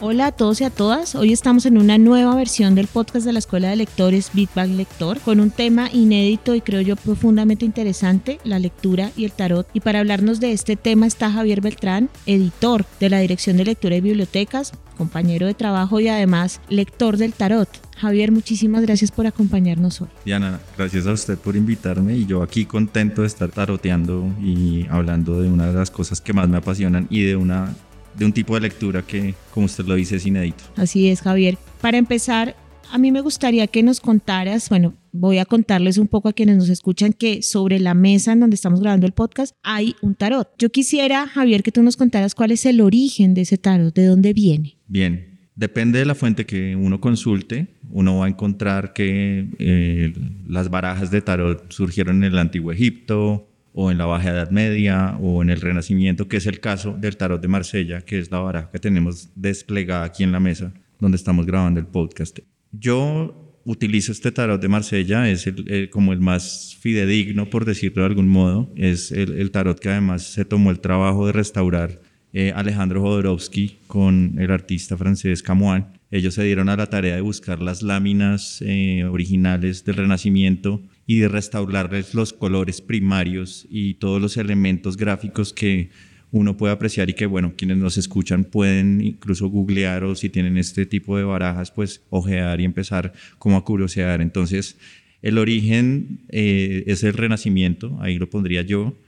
Hola a todos y a todas. Hoy estamos en una nueva versión del podcast de la Escuela de Lectores Big Bang Lector con un tema inédito y creo yo profundamente interesante, la lectura y el tarot. Y para hablarnos de este tema está Javier Beltrán, editor de la Dirección de Lectura y Bibliotecas, compañero de trabajo y además lector del tarot. Javier, muchísimas gracias por acompañarnos hoy. Diana, gracias a usted por invitarme y yo aquí contento de estar taroteando y hablando de una de las cosas que más me apasionan y de una de un tipo de lectura que, como usted lo dice, es inédito. Así es, Javier. Para empezar, a mí me gustaría que nos contaras, bueno, voy a contarles un poco a quienes nos escuchan que sobre la mesa en donde estamos grabando el podcast hay un tarot. Yo quisiera, Javier, que tú nos contaras cuál es el origen de ese tarot, de dónde viene. Bien, depende de la fuente que uno consulte, uno va a encontrar que eh, las barajas de tarot surgieron en el antiguo Egipto, o en la Baja Edad Media o en el Renacimiento, que es el caso del tarot de Marsella, que es la baraja que tenemos desplegada aquí en la mesa donde estamos grabando el podcast. Yo utilizo este tarot de Marsella, es el, como el más fidedigno, por decirlo de algún modo. Es el, tarot que además se tomó el trabajo de restaurar eh, Alejandro Jodorowsky con el artista francés Camoin. Ellos se dieron a la tarea de buscar las láminas eh, originales del Renacimiento y de restaurarles los colores primarios y todos los elementos gráficos que uno puede apreciar y que, bueno, quienes nos escuchan pueden incluso googlear o si tienen este tipo de barajas, pues ojear y empezar como a curiosear. Entonces, el origen eh, es el renacimiento, ahí lo pondría yo.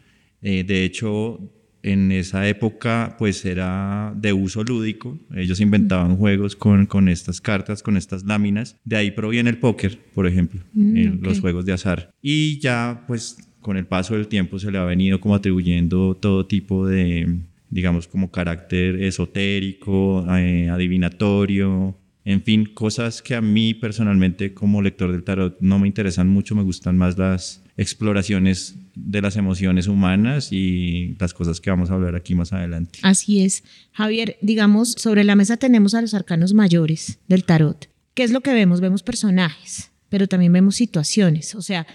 Eh, de hecho, en esa época pues era de uso lúdico, ellos inventaban juegos con, con estas cartas, con estas láminas, de ahí proviene el póker, por ejemplo, mm, los juegos de azar. Y ya pues con el paso del tiempo se le ha venido como atribuyendo todo tipo de, digamos, como carácter esotérico, eh, adivinatorio, en fin, cosas que a mí personalmente como lector del tarot no me interesan mucho, me gustan más las exploraciones de las emociones humanas y las cosas que vamos a hablar aquí más adelante. Así es. Javier, digamos, sobre la mesa tenemos a los arcanos mayores del tarot. ¿Qué es lo que vemos? Vemos personajes, pero también vemos situaciones. O sea,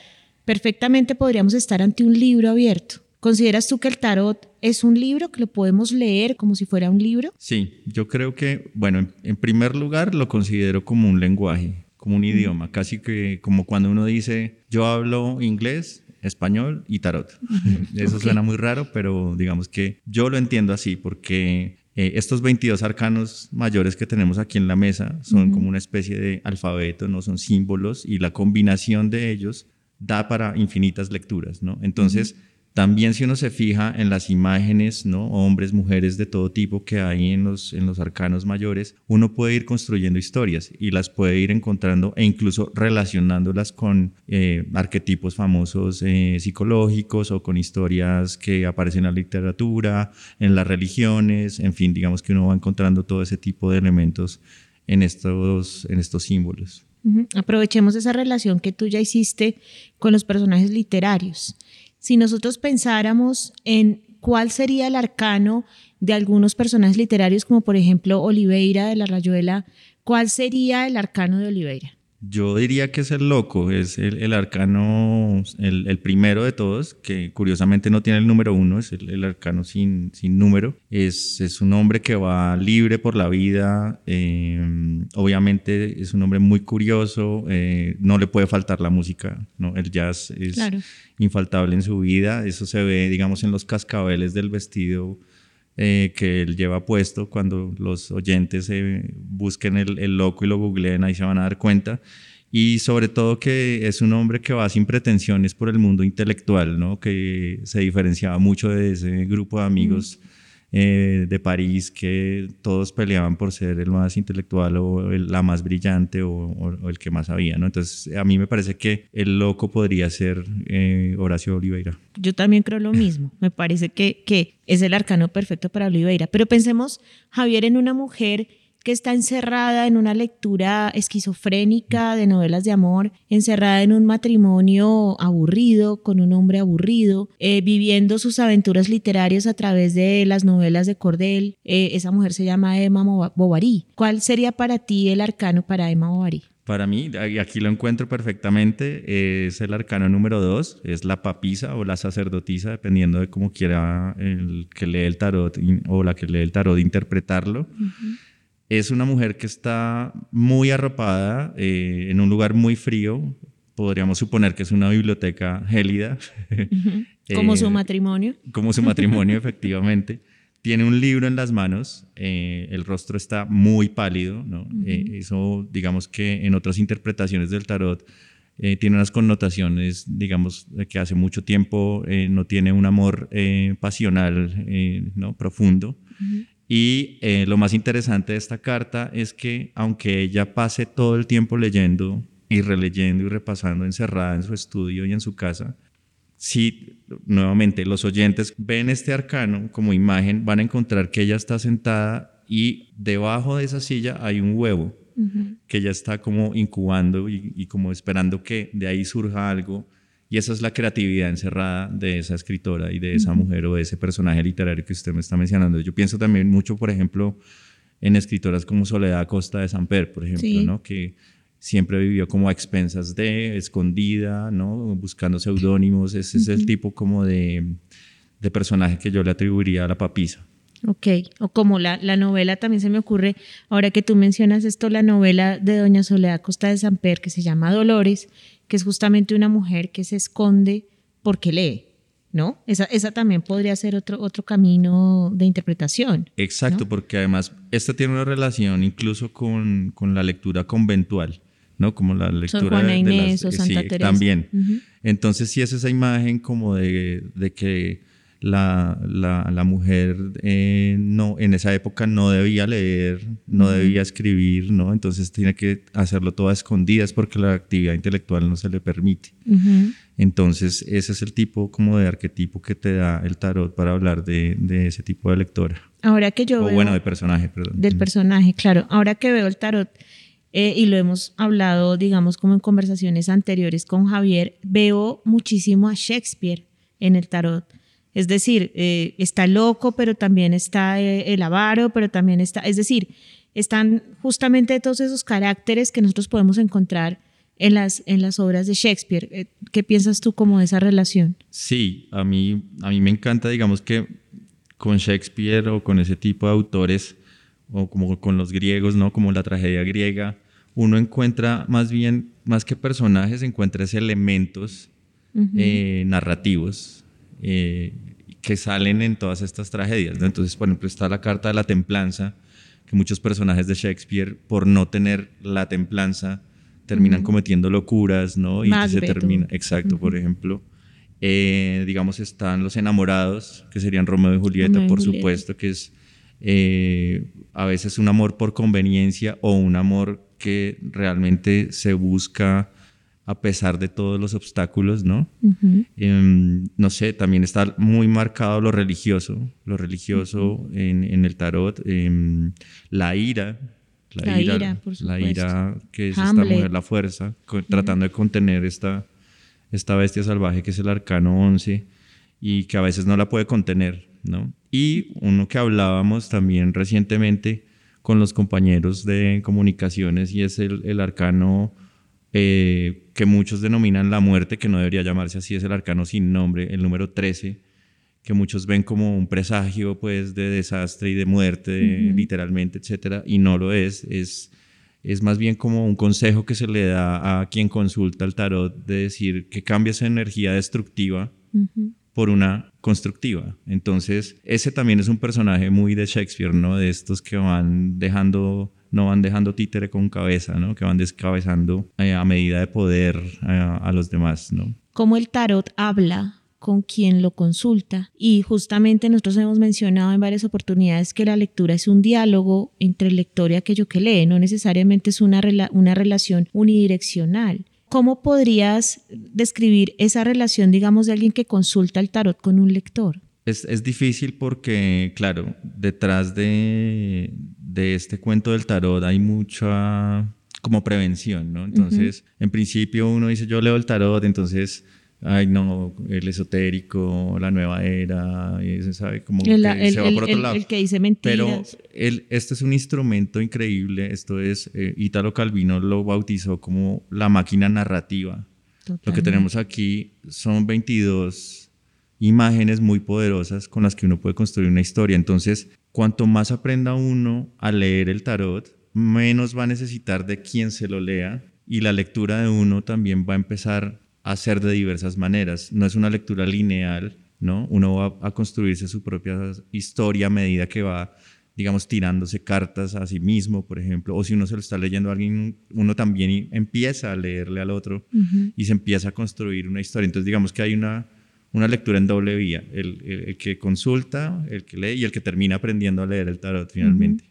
perfectamente podríamos estar ante un libro abierto ¿Consideras tú que el tarot es un libro que lo podemos leer como si fuera un libro? Sí, yo creo que, bueno, en primer lugar lo considero como un lenguaje, como un idioma, casi que como cuando uno dice, yo hablo inglés, español y tarot. Eso suena muy raro, pero digamos que yo lo entiendo así porque eh, estos 22 arcanos mayores que tenemos aquí en la mesa son como una especie de alfabeto, no son símbolos y la combinación de ellos da para infinitas lecturas, ¿no? Entonces, también si uno se fija en las imágenes, ¿no? hombres, mujeres de todo tipo que hay en los, en los arcanos mayores, uno puede ir construyendo historias y las puede ir encontrando e incluso relacionándolas con eh, arquetipos famosos eh, psicológicos o con historias que aparecen en la literatura, en las religiones, en fin, digamos que uno va encontrando todo ese tipo de elementos en estos, en estos símbolos. Aprovechemos esa relación que tú ya hiciste con los personajes literarios si nosotros pensáramos en cuál sería el arcano de algunos personajes literarios, como por ejemplo Oliveira de la Rayuela, ¿cuál sería el arcano de Oliveira? Yo diría que es el loco, es el, arcano, el, primero de todos, que curiosamente no tiene el número uno, es el, arcano sin, sin número. Es, es, un hombre que va libre por la vida, eh, obviamente es un hombre muy curioso, eh, no le puede faltar la música, ¿no? el jazz es infaltable en su vida, eso se ve, digamos, en los cascabeles del vestido eh, que él lleva puesto cuando los oyentes eh, busquen el, el, loco y lo googleen, ahí se van a dar cuenta. Y sobre todo que es un hombre que va sin pretensiones por el mundo intelectual, ¿no? que se diferenciaba mucho de ese grupo de amigos. Eh, de París que todos peleaban por ser el más intelectual o la más brillante o, el que más sabía, ¿no? Entonces, a mí me parece que el loco podría ser eh, Horacio Oliveira. Yo también creo lo mismo. Me parece que, que es el arcano perfecto para Oliveira. Pero pensemos, Javier, en una mujer que está encerrada en una lectura esquizofrénica de novelas de amor, encerrada en un matrimonio aburrido, con un hombre aburrido, eh, viviendo sus aventuras literarias a través de las novelas de Cordel. Eh, esa mujer se llama Emma Bovary. ¿Cuál sería para ti el arcano para Emma Bovary? Para mí, y aquí lo encuentro perfectamente, es el arcano número dos, es la papisa o la sacerdotisa, dependiendo de cómo quiera el que lee el tarot o la que lee el tarot interpretarlo. Es una mujer que está muy arropada eh, en un lugar muy frío, podríamos suponer que es una biblioteca gélida. Como su eh, matrimonio. Como su matrimonio, efectivamente tiene un libro en las manos, eh, el rostro está muy pálido, ¿no? Eh, eso, digamos que en otras interpretaciones del tarot eh, tiene unas connotaciones, digamos, de que hace mucho tiempo no tiene un amor pasional, ¿no? Profundo. Y lo más interesante de esta carta es que aunque ella pase todo el tiempo leyendo y releyendo y repasando encerrada en su estudio y en su casa, si nuevamente los oyentes ven este arcano como imagen, van a encontrar que ella está sentada y debajo de esa silla hay un huevo que ella está como incubando y, como esperando que de ahí surja algo. Y esa es la creatividad encerrada de esa escritora y de esa mujer o de ese personaje literario que usted me está mencionando. Yo pienso también mucho, por ejemplo, en escritoras como Soledad Costa de Samper, por ejemplo, ¿no? que siempre vivió como a expensas de, escondida, ¿no? Buscando seudónimos. Ese es el tipo como de, de, personaje que yo le atribuiría a la papisa. Ok, o como la, la, novela también se me ocurre, ahora que tú mencionas esto, la novela de Doña Soledad Costa de Samper, que se llama Dolores, que es justamente una mujer que se esconde porque lee, ¿no? Esa, esa también podría ser otro, otro camino de interpretación. Exacto, porque además esta tiene una relación incluso con, con la lectura conventual. ¿no? Como la lectura de, Inés, o Santa Teresa. También. Entonces sí es esa imagen como de, de que la, la, mujer eh, no, en esa época no debía leer, no debía escribir, ¿no? Entonces tiene que hacerlo todo a escondidas porque la actividad intelectual no se le permite. Entonces ese es el tipo como de arquetipo que te da el tarot para hablar de, de ese tipo de lectora. Ahora que yo o bueno, de personaje, perdón. Del personaje, claro. Ahora que veo el tarot eh, y lo hemos hablado, digamos, como en conversaciones anteriores con Javier, veo muchísimo a Shakespeare en el tarot. Es decir, eh, está loco, pero también está eh, el avaro, pero también está, es decir, están justamente todos esos caracteres que nosotros podemos encontrar en las, en las obras de Shakespeare. ¿Qué piensas tú como de esa relación? Sí, a mí, a mí me encanta, digamos que con Shakespeare o con ese tipo de autores, o como con los griegos, ¿no? Como la tragedia griega, uno encuentra más bien, más que personajes, encuentra elementos eh, narrativos eh, que salen en todas estas tragedias, ¿no? Entonces, por ejemplo, está la carta de la templanza, que muchos personajes de Shakespeare, por no tener la templanza, terminan cometiendo locuras, ¿no? Y se termina, exacto, por ejemplo. Eh, digamos, están los enamorados, que serían Romeo y Julieta, por supuesto, que es eh, a veces un amor por conveniencia o un amor que realmente se busca a pesar de todos los obstáculos, ¿no? Em, no sé, también está muy marcado lo religioso, lo religioso en, el tarot, em, la ira, la, ira, la ira que es esta mujer, la fuerza, tratando de contener esta, esta bestia salvaje que es el arcano 11 y que a veces no la puede contener, ¿no? Y uno que hablábamos también recientemente con los compañeros de comunicaciones y es el, arcano eh, que muchos denominan la muerte, que no debería llamarse así, es el arcano sin nombre, el número 13, que muchos ven como un presagio pues de desastre y de muerte, literalmente, etcétera, y no lo es, es es más bien como un consejo que se le da a quien consulta el tarot de decir que cambia esa energía destructiva por una constructiva. Entonces, ese también es un personaje muy de Shakespeare, ¿no? De estos que van dejando, no van dejando títere con cabeza, ¿no? Que van descabezando eh, a medida de poder eh, a los demás, ¿no? Como el tarot habla con quien lo consulta. Y justamente nosotros hemos mencionado en varias oportunidades que la lectura es un diálogo entre el lector y aquello que lee, no necesariamente es una, una relación unidireccional. ¿Cómo podrías describir esa relación, digamos, de alguien que consulta el tarot con un lector? Es, es difícil porque, claro, detrás de, de este cuento del tarot hay mucha como prevención, ¿no? Entonces, en principio uno dice, yo leo el tarot, entonces, ay, no, el esotérico, la nueva era, y se sabe como El, que el- se va por otro el- lado. el que dice mentiras. Pero este es un instrumento increíble, esto es, eh, Italo Calvino lo bautizó como la máquina narrativa. Lo que tenemos aquí son 22 imágenes muy poderosas con las que uno puede construir una historia. Entonces, cuanto más aprenda uno a leer el tarot, menos va a necesitar de quien se lo lea y la lectura de uno también va a empezar a ser de diversas maneras. No es una lectura lineal, ¿no? Uno va a construirse su propia historia a medida que va digamos, tirándose cartas a sí mismo, por ejemplo, o si uno se lo está leyendo a alguien, uno también empieza a leerle al otro y se empieza a construir una historia. Entonces, digamos que hay una, una lectura en doble vía, el, el- el que consulta, el que lee y el que termina aprendiendo a leer el tarot finalmente.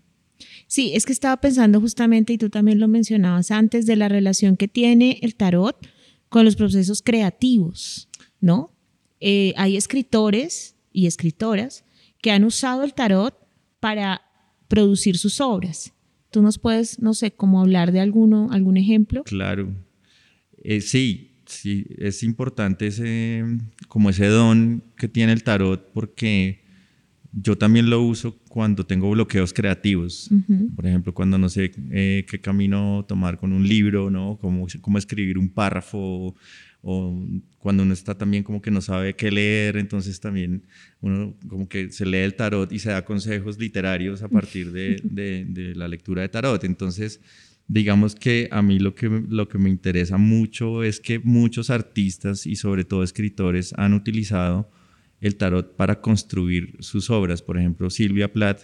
Sí, es que estaba pensando justamente, y tú también lo mencionabas antes, de la relación que tiene el tarot con los procesos creativos, ¿no? Eh, hay escritores y escritoras que han usado el tarot para producir sus obras. Tú nos puedes, no sé, como hablar de alguno, algún ejemplo. Claro. Eh, sí, sí, es importante ese, como ese don que tiene el tarot porque yo también lo uso cuando tengo bloqueos creativos. Ujú. Por ejemplo, cuando no sé eh, qué camino tomar con un libro, ¿no? Cómo, cómo escribir un párrafo, o cuando uno está también como que no sabe qué leer, entonces también uno como que se lee el tarot y se da consejos literarios a partir de, de- de la lectura de tarot. Entonces, digamos que a mí lo que, lo que me interesa mucho es que muchos artistas y sobre todo escritores han utilizado el tarot para construir sus obras. Por ejemplo, Silvia Plath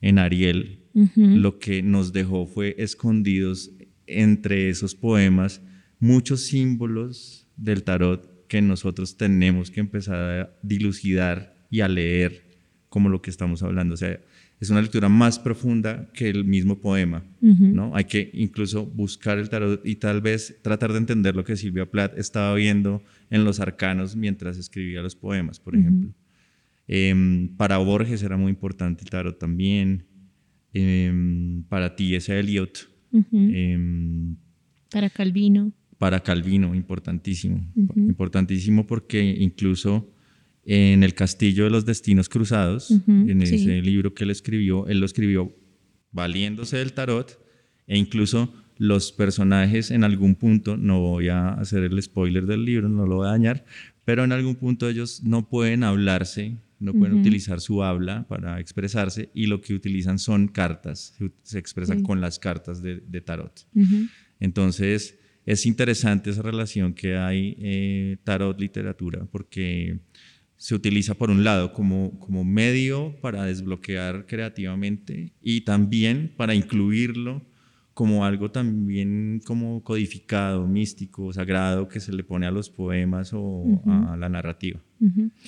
en Ariel, lo que nos dejó fue escondidos entre esos poemas muchos símbolos del tarot que nosotros tenemos que empezar a dilucidar y a leer como lo que estamos hablando. O sea, es una lectura más profunda que el mismo poema. ¿no? Hay que incluso buscar el tarot y tal vez tratar de entender lo que Silvia Plath estaba viendo en los arcanos mientras escribía los poemas, por ejemplo. Em, para Borges era muy importante el tarot también. Em, para T.S. Eliot. Ujú. em, Para Calvino. para Calvino, importantísimo. Importantísimo porque incluso en El Castillo de los Destinos Cruzados, Ujú, en sí. ese libro que él escribió, él lo escribió valiéndose del tarot e incluso los personajes en algún punto, no voy a hacer el spoiler del libro, no lo voy a dañar, pero en algún punto ellos no pueden hablarse, no pueden Ujú. utilizar su habla para expresarse y lo que utilizan son cartas, se, se expresan Sí. con las cartas de- de tarot. Ujú. Entonces, es interesante esa relación que hay eh, tarot-literatura, porque se utiliza por un lado como, como medio para desbloquear creativamente y también para incluirlo como algo también como codificado, místico, sagrado que se le pone a los poemas o a la narrativa.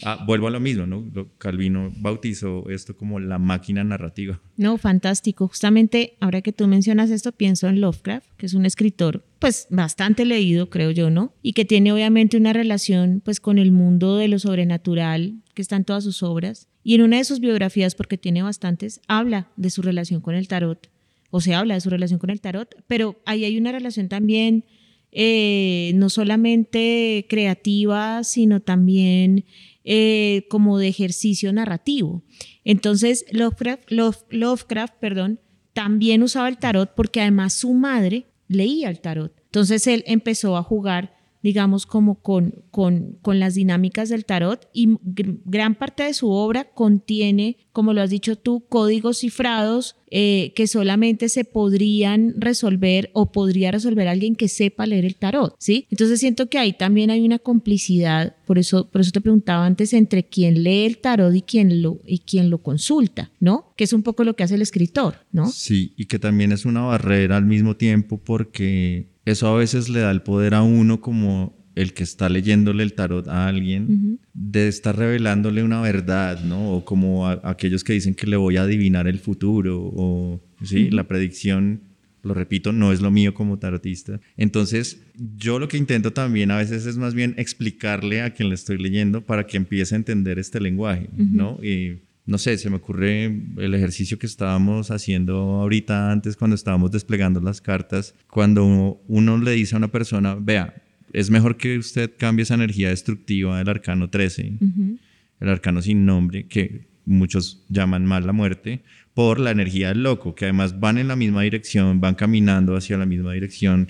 Ah, vuelvo a lo mismo, ¿no? Calvino bautizó esto como la máquina narrativa. No, fantástico. Justamente ahora que tú mencionas esto, pienso en Lovecraft, que es un escritor, pues bastante leído, creo yo, ¿no? Y que tiene obviamente una relación, pues, con el mundo de lo sobrenatural que está en todas sus obras. Y en una de sus biografías, porque tiene bastantes, habla de su relación con el tarot, o se habla de su relación con el tarot, pero ahí hay una relación también eh, no solamente creativa, sino también eh, como de ejercicio narrativo. Entonces, Lovecraft, Love- Lovecraft, perdón, también usaba el tarot porque además su madre leía el tarot. Entonces él empezó a jugar, digamos, como con, con, con las dinámicas del tarot y gr- gran parte de su obra contiene, como lo has dicho tú, códigos cifrados eh, que solamente se podrían resolver o podría resolver alguien que sepa leer el tarot, ¿sí? Entonces siento que ahí también hay una complicidad, por eso, por eso te preguntaba antes, entre quien lee el tarot y quien lo, y quien lo consulta, ¿no? Que es un poco lo que hace el escritor, ¿no? Sí, y que también es una barrera al mismo tiempo porque eso a veces le da el poder a uno como el que está leyéndole el tarot a alguien de estar revelándole una verdad, ¿no? O como a- aquellos que dicen que le voy a adivinar el futuro o sí, la predicción lo repito, no es lo mío como tarotista. Entonces, yo lo que intento también a veces es más bien explicarle a quien le estoy leyendo para que empiece a entender este lenguaje, ¿no? Y no sé, se me ocurre el ejercicio que estábamos haciendo ahorita antes cuando estábamos desplegando las cartas, cuando uno le dice a una persona, vea, es mejor que usted cambie esa energía destructiva del arcano 13, el arcano sin nombre, que muchos llaman mal la muerte, por la energía del loco, que además van en la misma dirección, van caminando hacia la misma dirección,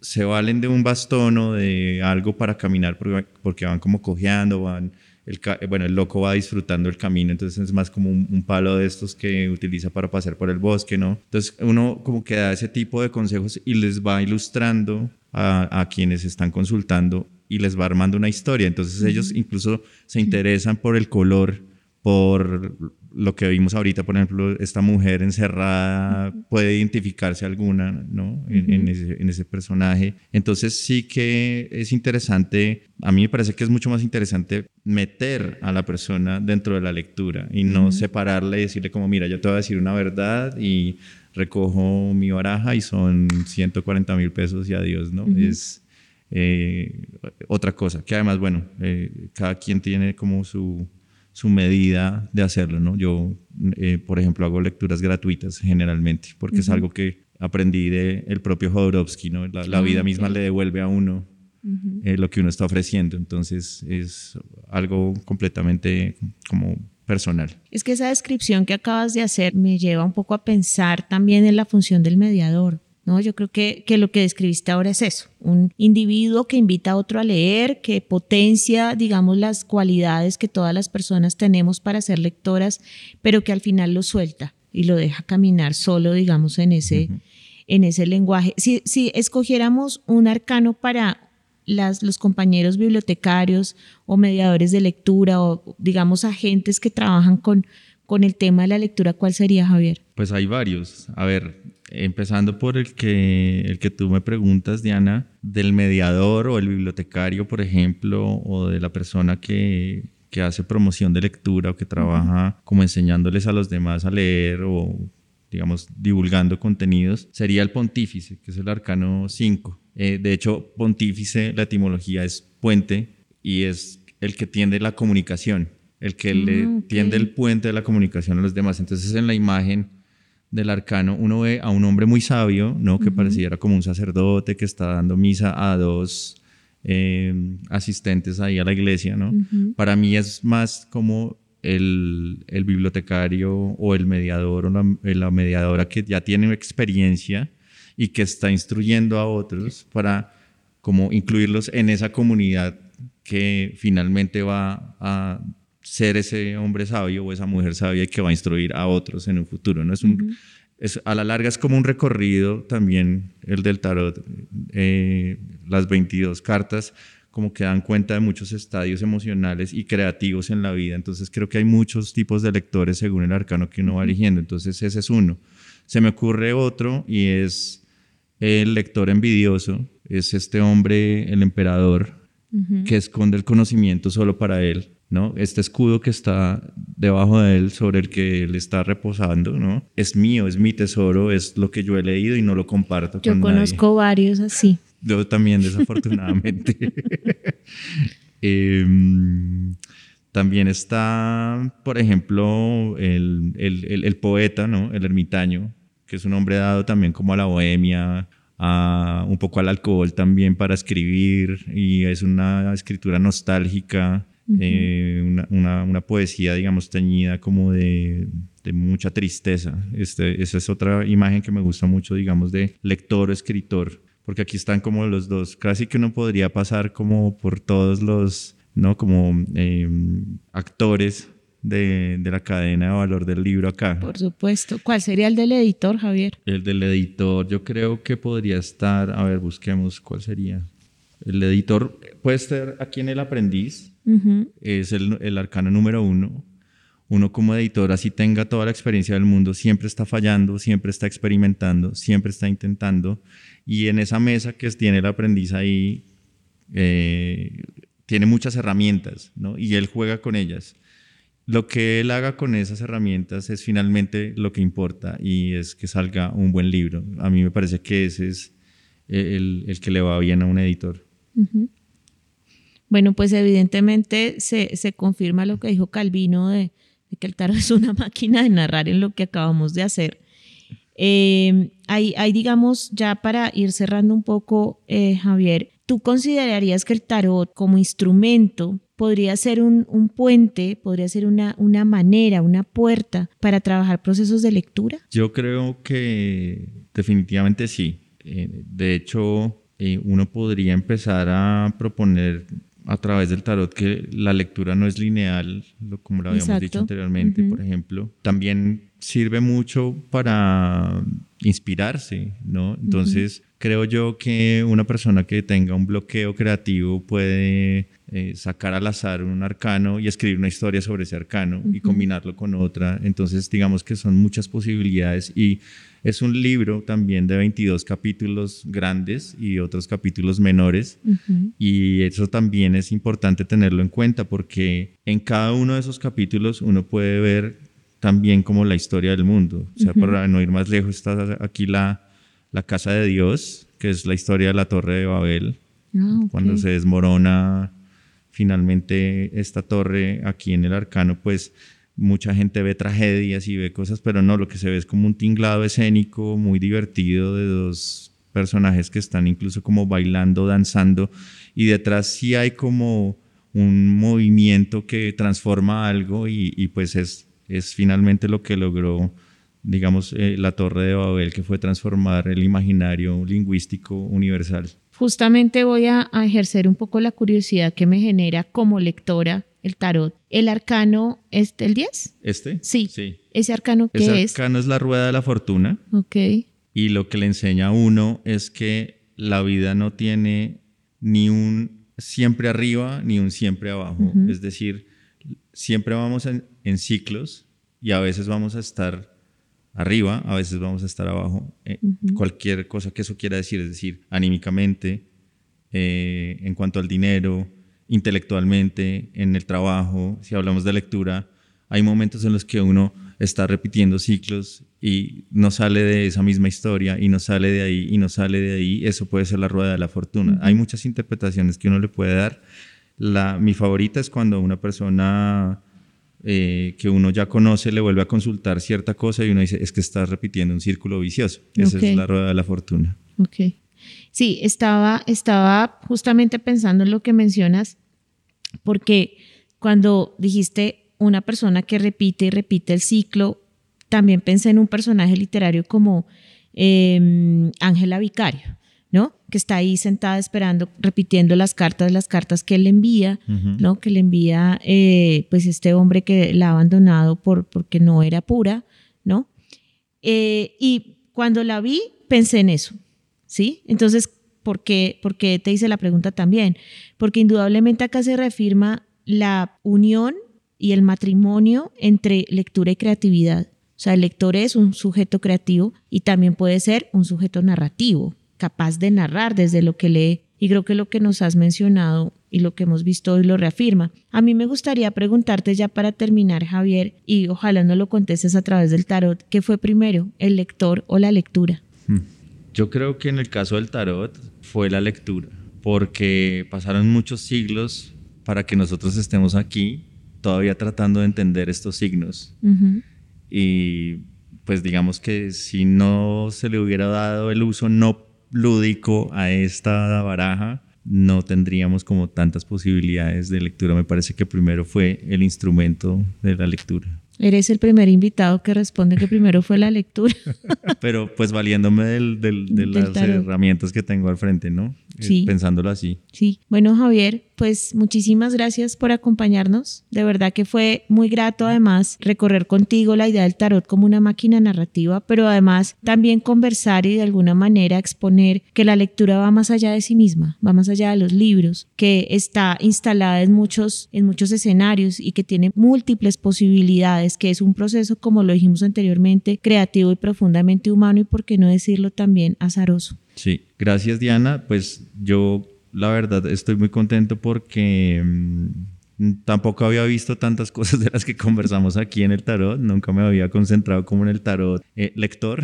se valen de un bastón o de algo para caminar porque van como cojeando, van el, bueno, el loco va disfrutando el camino, entonces es más como un, palo de estos que utiliza para pasar por el bosque, ¿no? Entonces uno como que da ese tipo de consejos y les va ilustrando a, a quienes están consultando y les va armando una historia. Entonces ellos incluso se interesan por el color, por lo que vimos ahorita, por ejemplo, esta mujer encerrada puede identificarse alguna, ¿no? En, ese, personaje. Entonces sí que es interesante, a mí me parece que es mucho más interesante meter a la persona dentro de la lectura y no separarle y decirle como, mira, yo te voy a decir una verdad y recojo mi baraja y son 140 mil pesos y adiós, ¿no? Es eh, otra cosa, que además, bueno, eh, cada quien tiene como su su medida de hacerlo, ¿no? Yo, eh, por ejemplo, hago lecturas gratuitas generalmente, porque es algo que aprendí del el propio Jodorowsky, ¿no? La, vida misma le devuelve a uno eh, lo que uno está ofreciendo, entonces es algo completamente como personal. Es que esa descripción que acabas de hacer me lleva un poco a pensar también en la función del mediador. ¿No? Yo creo que, que, lo que describiste ahora es eso, un individuo que invita a otro a leer, que potencia, digamos, las cualidades que todas las personas tenemos para ser lectoras, pero que al final lo suelta y lo deja caminar solo, digamos, en ese, en ese lenguaje. Si, si escogiéramos un arcano para las, los compañeros bibliotecarios o mediadores de lectura o, digamos, agentes que trabajan con, con el tema de la lectura, ¿cuál sería, Javier? Pues hay varios. A ver, empezando por el que, el que tú me preguntas, Diana, del mediador o el bibliotecario, por ejemplo, o de la persona que, que hace promoción de lectura o que trabaja como enseñándoles a los demás a leer o, digamos, divulgando contenidos, sería el pontífice, que es el arcano 5. Eh, de hecho, pontífice, la etimología es puente y es el que tiende la comunicación, el que le ah, tiende el puente de la comunicación a los demás. Entonces, en la imagen del arcano uno ve a un hombre muy sabio, ¿no? Que pareciera como un sacerdote que está dando misa a dos em, asistentes ahí a la iglesia, ¿no? Para mí es más como el, bibliotecario o el mediador o la, mediadora que ya tiene experiencia y que está instruyendo a otros para como incluirlos en esa comunidad que finalmente va a ser ese hombre sabio o esa mujer sabia que va a instruir a otros en un futuro. ¿no? Es un, es, a la larga es como un recorrido también el del tarot, eh, las 22 cartas como que dan cuenta de muchos estadios emocionales y creativos en la vida. Entonces creo que hay muchos tipos de lectores según el arcano que uno va eligiendo. Entonces ese es uno. Se me ocurre otro y es el lector envidioso. Es este hombre, el emperador, que esconde el conocimiento solo para él ¿no? Este escudo que está debajo de él, sobre el que él está reposando, ¿no? Es mío, es mi tesoro, es lo que yo he leído y no lo comparto yo conozco varios así. Yo también, desafortunadamente. Em, también está, por ejemplo, el, el, el, poeta, ¿no? El ermitaño, que es un hombre dado también como a la bohemia, a, un poco al alcohol también para escribir y es una escritura nostálgica eh, una, una, poesía, digamos, teñida como de, de mucha tristeza. Este, esa es otra imagen que me gusta mucho, digamos, de lector o escritor, porque aquí están como los dos. Casi que uno podría pasar como por todos los, ¿no? Como em, actores de, de, la cadena de valor del libro acá. Por supuesto. ¿Cuál sería el del editor, Javier? El del editor, yo creo que podría estar, a ver, busquemos cuál sería. El editor puede estar aquí en El Aprendiz, es el, el, arcano número uno. Uno como editor, así tenga toda la experiencia del mundo, siempre está fallando, siempre está experimentando, siempre está intentando. Y en esa mesa que tiene el aprendiz ahí, eh, tiene muchas herramientas, ¿no? Y él juega con ellas. Lo que él haga con esas herramientas es finalmente lo que importa y es que salga un buen libro. A mí me parece que ese es el, el que le va bien a un editor. Bueno, pues evidentemente se, se, confirma lo que dijo Calvino de, que el tarot es una máquina de narrar en lo que acabamos de hacer. Eh, hay, digamos, ya para ir cerrando un poco, eh, Javier, ¿tú considerarías que el tarot como instrumento podría ser un, puente, podría ser una, una manera, una puerta para trabajar procesos de lectura? Yo creo que definitivamente sí. Eh, de hecho, uno podría empezar a proponer a través del tarot que la lectura no es lineal, como lo habíamos dicho anteriormente, por ejemplo. También sirve mucho para inspirarse, ¿no? Entonces, creo yo que una persona que tenga un bloqueo creativo puede eh, sacar al azar un arcano y escribir una historia sobre ese arcano y combinarlo con otra. Entonces, digamos que son muchas posibilidades y es un libro también de 22 capítulos grandes y otros capítulos menores y eso también es importante tenerlo en cuenta porque en cada uno de esos capítulos uno puede ver también como la historia del mundo. O sea, para no ir más lejos, está aquí la, la casa de Dios, que es la historia de la torre de Babel, ah, cuando se desmorona finalmente esta torre aquí en el arcano, pues mucha gente ve tragedias y ve cosas, pero no, lo que se ve es como un tinglado escénico muy divertido de dos personajes que están incluso como bailando, danzando, y detrás sí hay como un movimiento que transforma algo y, y pues es, es finalmente lo que logró, digamos, eh, la Torre de Babel, que fue transformar el imaginario lingüístico universal. Justamente voy a, a ejercer un poco la curiosidad que me genera como lectora el tarot. ¿El arcano es el 10? ¿Este? Sí. sí. ¿Ese arcano qué Ese es? arcano es la rueda de la fortuna. Ok. Y lo que le enseña a uno es que la vida no tiene ni un siempre arriba ni un siempre abajo. Es decir, siempre vamos en, ciclos y a veces vamos a estar arriba, a veces vamos a estar abajo. Eh, cualquier cosa que eso quiera decir, es decir, anímicamente, eh, en cuanto al dinero, intelectualmente, en el trabajo, si hablamos de lectura, hay momentos en los que uno está repitiendo ciclos y no sale de esa misma historia y no sale de ahí y no sale de ahí, eso puede ser la rueda de la fortuna. Hay muchas interpretaciones que uno le puede dar. La, mi favorita es cuando una persona eh, que uno ya conoce le vuelve a consultar cierta cosa y uno dice, es que estás repitiendo un círculo vicioso. Esa es la rueda de la fortuna. Ok. Sí, estaba, estaba justamente pensando en lo que mencionas, porque cuando dijiste una persona que repite y repite el ciclo, también pensé en un personaje literario como em, Ángela Vicario. Que está ahí sentada esperando, repitiendo las cartas, las cartas que él le envía, ¿no? Que le envía, eh, pues, este hombre que la ha abandonado por, porque no era pura, ¿no? Eh, y cuando la vi, pensé en eso, ¿sí? Entonces, ¿por qué, te hice la pregunta también? Porque indudablemente acá se reafirma la unión y el matrimonio entre lectura y creatividad. O sea, el lector es un sujeto creativo y también puede ser un sujeto narrativo, capaz de narrar desde lo que lee. Y creo que lo que nos has mencionado y lo que hemos visto hoy lo reafirma. A mí me gustaría preguntarte ya para terminar, Javier, y ojalá no lo contestes a través del tarot, ¿qué fue primero, el lector o la lectura? Hmm. Yo creo que en el caso del tarot fue la lectura, porque pasaron muchos siglos para que nosotros estemos aquí todavía tratando de entender estos signos. Y pues digamos que si no se le hubiera dado el uso no lúdico a esta baraja, no tendríamos como tantas posibilidades de lectura. Me parece que primero fue el instrumento de la lectura. Eres el primer invitado que responde que primero fue la lectura. Pero pues valiéndome de las herramientas que tengo al frente, ¿no? Eh, sí. Pensándolo así. Sí. Bueno, Javier, pues muchísimas gracias por acompañarnos. De verdad que fue muy grato además recorrer contigo la idea del tarot como una máquina narrativa, pero además también conversar y de alguna manera exponer que la lectura va más allá de sí misma, va más allá de los libros, que está instalada en muchos, en muchos escenarios y que tiene múltiples posibilidades, que es un proceso, como lo dijimos anteriormente, creativo y profundamente humano y, por qué no decirlo, también azaroso. Sí, gracias Diana. Pues yo la verdad estoy muy contento porque mm, tampoco había visto tantas cosas de las que conversamos aquí en el tarot. Nunca me había concentrado como en el tarot eh, lector.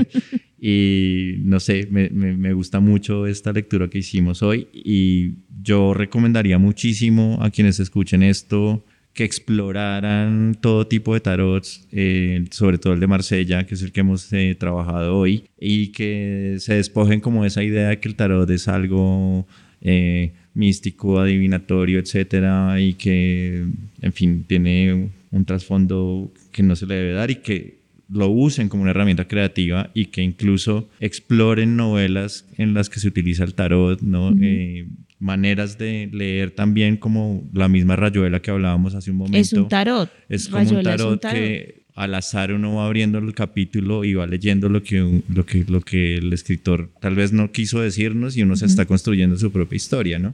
y no sé, me, me, gusta mucho esta lectura que hicimos hoy y yo recomendaría muchísimo a quienes escuchen esto que exploraran todo tipo de tarots, eh, sobre todo el de Marsella, que es el que hemos eh, trabajado hoy, y que se despojen como esa idea de que el tarot es algo eh, místico, adivinatorio, etcétera, y que, en fin, tiene un trasfondo que no se le debe dar y que lo usen como una herramienta creativa y que incluso exploren novelas en las que se utiliza el tarot, ¿no? Eh, maneras de leer también como la misma rayuela que hablábamos hace un momento. Es un tarot. Es como un tarot, que al azar uno va abriendo el capítulo y va leyendo lo que, lo que, lo que el escritor tal vez no quiso decirnos y uno se está construyendo su propia historia, ¿no?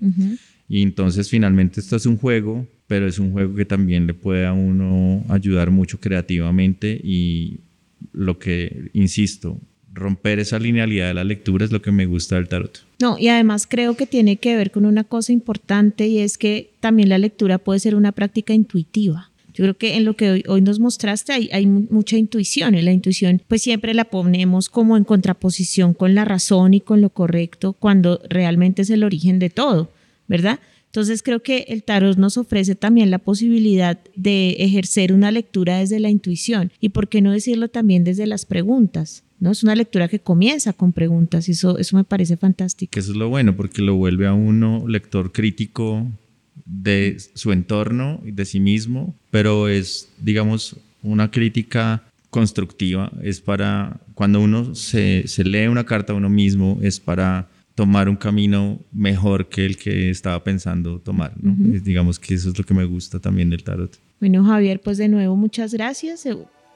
Y entonces finalmente esto es un juego, pero es un juego que también le puede a uno ayudar mucho creativamente y lo que, insisto, romper esa linealidad de la lectura es lo que me gusta del tarot. No, y además creo que tiene que ver con una cosa importante y es que también la lectura puede ser una práctica intuitiva. Yo creo que en lo que hoy, nos mostraste hay, hay, mucha intuición y la intuición pues siempre la ponemos como en contraposición con la razón y con lo correcto cuando realmente es el origen de todo, ¿verdad? Entonces creo que el tarot nos ofrece también la posibilidad de ejercer una lectura desde la intuición y por qué no decirlo también desde las preguntas. ¿No? Es una lectura que comienza con preguntas y eso, eso me parece fantástico. Que eso es lo bueno porque lo vuelve a uno lector crítico de su entorno y de sí mismo, pero es, digamos, una crítica constructiva, es para, cuando uno se, se lee una carta a uno mismo, es para tomar un camino mejor que el que estaba pensando tomar. Digamos que eso es lo que me gusta también del tarot. Bueno, Javier, pues de nuevo muchas gracias.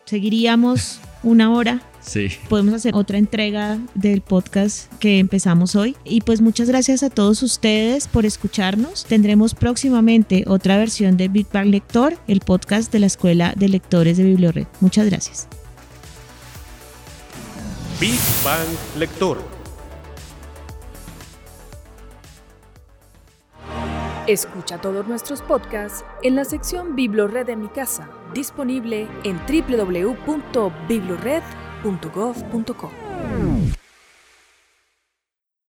Seguiríamos una hora. Sí. Podemos hacer otra entrega del podcast que empezamos hoy. Y pues muchas gracias a todos ustedes por escucharnos. Tendremos próximamente otra versión de Big Bang Lector, el podcast de la Escuela de Lectores de Bibliored. Muchas gracias. Big Bang Lector Escucha todos nuestros podcasts en la sección Biblored de mi casa, disponible en www.biblored.gov.co.